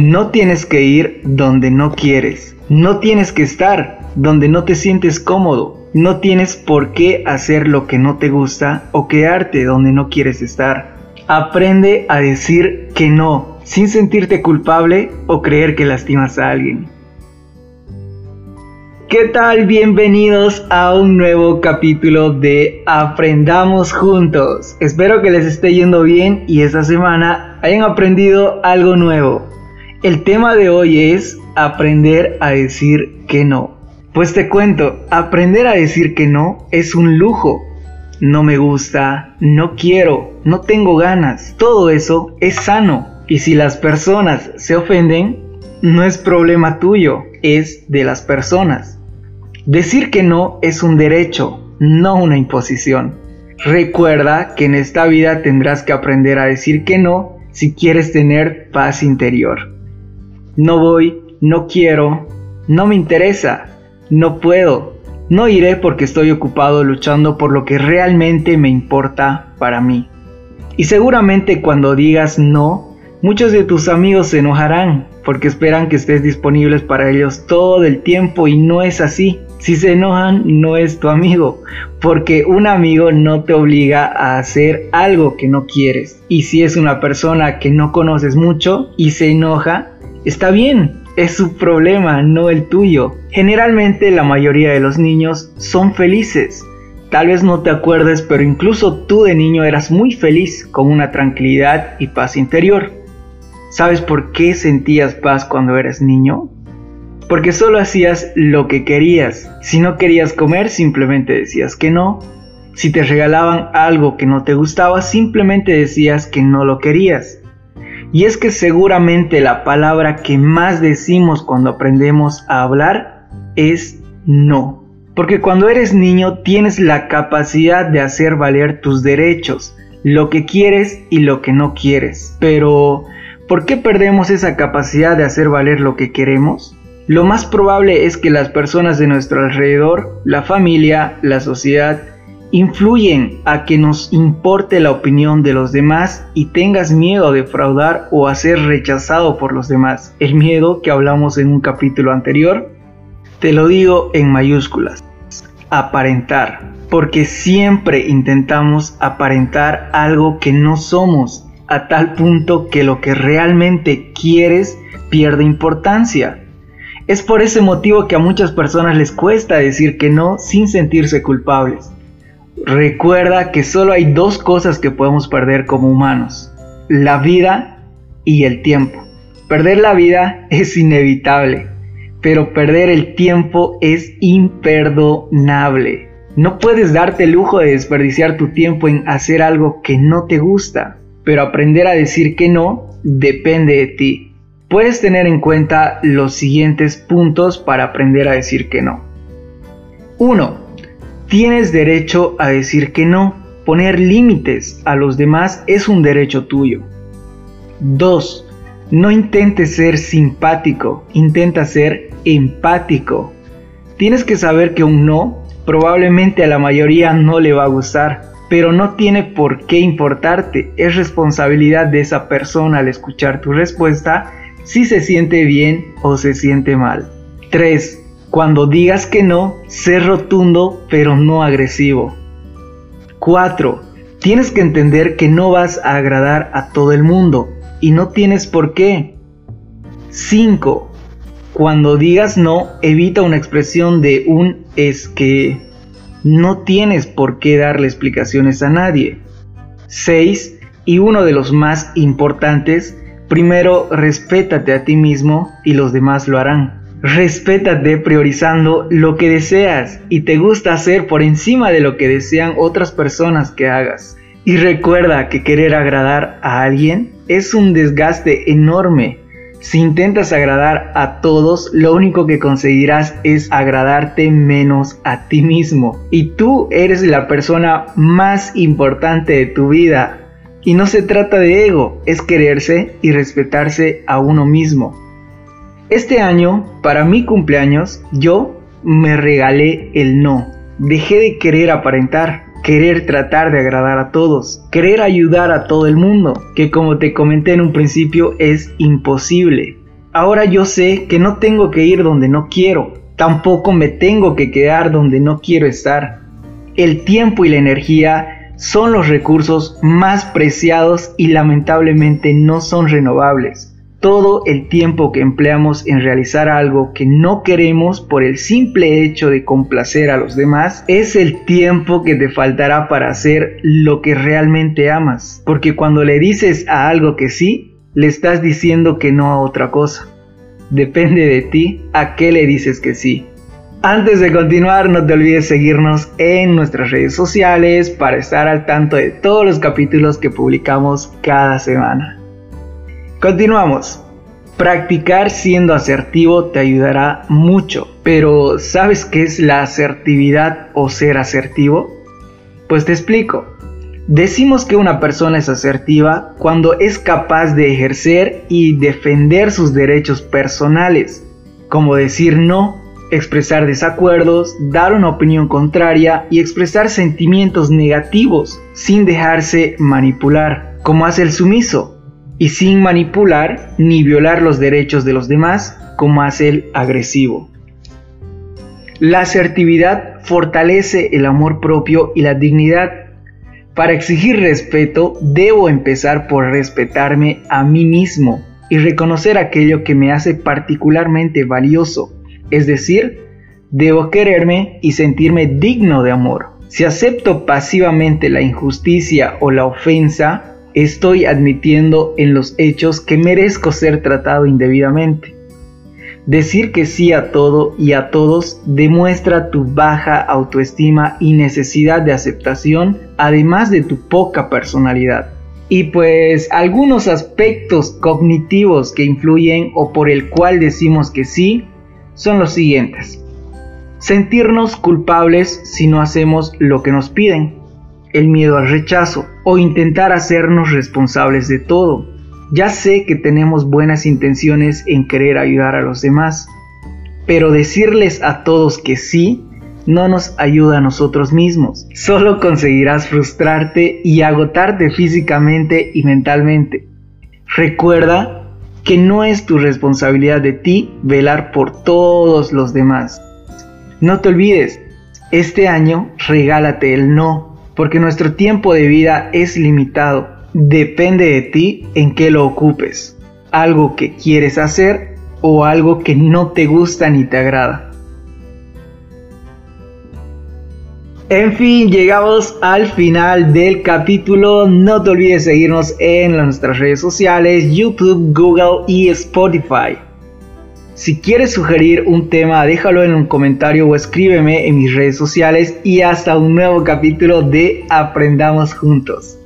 No tienes que ir donde no quieres. No tienes que estar donde no te sientes cómodo. No tienes por qué hacer lo que no te gusta o quedarte donde no quieres estar. Aprende a decir que no sin sentirte culpable o creer que lastimas a alguien. ¿Qué tal? Bienvenidos a un nuevo capítulo de Aprendamos Juntos. Espero que les esté yendo bien y esta semana hayan aprendido algo nuevo. El tema de hoy es aprender a decir que no. Pues te cuento, aprender a decir que no es un lujo. No me gusta, no quiero, no tengo ganas. Todo eso es sano. Y si las personas se ofenden, no es problema tuyo, es de las personas. Decir que no es un derecho, no una imposición. Recuerda que en esta vida tendrás que aprender a decir que no si quieres tener paz interior. No voy, no quiero, no me interesa, no puedo, no iré porque estoy ocupado luchando por lo que realmente me importa para mí. Y seguramente cuando digas no, muchos de tus amigos se enojarán porque esperan que estés disponibles para ellos todo el tiempo y no es así. Si se enojan, no es tu amigo, porque un amigo no te obliga a hacer algo que no quieres. Y si es una persona que no conoces mucho y se enoja, está bien, es su problema, no el tuyo. Generalmente la mayoría de los niños son felices. Tal vez no te acuerdes, pero incluso tú de niño eras muy feliz, con una tranquilidad y paz interior. ¿Sabes por qué sentías paz cuando eras niño? Porque solo hacías lo que querías. Si no querías comer, simplemente decías que no. Si te regalaban algo que no te gustaba, simplemente decías que no lo querías. Y es que seguramente la palabra que más decimos cuando aprendemos a hablar es no. Porque cuando eres niño tienes la capacidad de hacer valer tus derechos, lo que quieres y lo que no quieres. Pero, ¿por qué perdemos esa capacidad de hacer valer lo que queremos? Lo más probable es que las personas de nuestro alrededor, la familia, la sociedad, influyen a que nos importe la opinión de los demás y tengas miedo a defraudar o a ser rechazado por los demás. El miedo que hablamos en un capítulo anterior, te lo digo en mayúsculas. Aparentar. Porque siempre intentamos aparentar algo que no somos, a tal punto que lo que realmente quieres pierde importancia. Es por ese motivo que a muchas personas les cuesta decir que no sin sentirse culpables. Recuerda que solo hay dos cosas que podemos perder como humanos, la vida y el tiempo. Perder la vida es inevitable, pero perder el tiempo es imperdonable. No puedes darte el lujo de desperdiciar tu tiempo en hacer algo que no te gusta, pero aprender a decir que no depende de ti. Puedes tener en cuenta los siguientes puntos para aprender a decir que no. 1 Tienes derecho a decir que no. Poner límites a los demás es un derecho tuyo. 2. No intentes ser simpático, intenta ser empático. Tienes que saber que un no probablemente a la mayoría no le va a gustar, pero no tiene por qué importarte. Es responsabilidad de esa persona al escuchar tu respuesta si se siente bien o se siente mal. 3. Cuando digas que no, sé rotundo pero no agresivo. 4. Tienes que entender que no vas a agradar a todo el mundo y no tienes por qué. 5. Cuando digas no, evita una expresión de un es que no tienes por qué darle explicaciones a nadie. 6. Y uno de los más importantes, primero respétate a ti mismo y los demás lo harán. Respétate priorizando lo que deseas y te gusta hacer por encima de lo que desean otras personas que hagas. Y recuerda que querer agradar a alguien es un desgaste enorme. Si intentas agradar a todos, lo único que conseguirás es agradarte menos a ti mismo. Y tú eres la persona más importante de tu vida. Y no se trata de ego, es quererse y respetarse a uno mismo. Este año, para mi cumpleaños, yo me regalé el no. Dejé de querer aparentar, querer tratar de agradar a todos, querer ayudar a todo el mundo, que como te comenté en un principio es imposible. Ahora yo sé que no tengo que ir donde no quiero, tampoco me tengo que quedar donde no quiero estar. El tiempo y la energía son los recursos más preciados y lamentablemente no son renovables todo el tiempo que empleamos en realizar algo que no queremos por el simple hecho de complacer a los demás es el tiempo que te faltará para hacer lo que realmente amas. Porque cuando le dices a algo que sí, le estás diciendo que no a otra cosa. Depende de ti a qué le dices que sí. Antes de continuar, no te olvides seguirnos en nuestras redes sociales para estar al tanto de todos los capítulos que publicamos cada semana. Continuamos. Practicar siendo asertivo te ayudará mucho, pero ¿sabes qué es la asertividad o ser asertivo? Pues te explico. Decimos que una persona es asertiva cuando es capaz de ejercer y defender sus derechos personales, como decir no, expresar desacuerdos, dar una opinión contraria y expresar sentimientos negativos sin dejarse manipular, como hace el sumiso, y sin manipular ni violar los derechos de los demás como hace el agresivo. La asertividad fortalece el amor propio y la dignidad. Para exigir respeto debo empezar por respetarme a mí mismo y reconocer aquello que me hace particularmente valioso, es decir, debo quererme y sentirme digno de amor. Si acepto pasivamente la injusticia o la ofensa, estoy admitiendo en los hechos que merezco ser tratado indebidamente. Decir que sí a todo y a todos demuestra tu baja autoestima y necesidad de aceptación, además de tu poca personalidad. Y pues algunos aspectos cognitivos que influyen o por el cual decimos que sí son los siguientes. Sentirnos culpables si no hacemos lo que nos piden el miedo al rechazo o intentar hacernos responsables de todo. Ya sé que tenemos buenas intenciones en querer ayudar a los demás, pero decirles a todos que sí no nos ayuda a nosotros mismos. Solo conseguirás frustrarte y agotarte físicamente y mentalmente. Recuerda que no es tu responsabilidad de ti velar por todos los demás. No te olvides, este año regálate el no porque nuestro tiempo de vida es limitado. Depende de ti en qué lo ocupes. Algo que quieres hacer o algo que no te gusta ni te agrada. En fin, llegamos al final del capítulo. No te olvides seguirnos en nuestras redes sociales, YouTube, Google y Spotify. Si quieres sugerir un tema, déjalo en un comentario o escríbeme en mis redes sociales y hasta un nuevo capítulo de Aprendamos Juntos.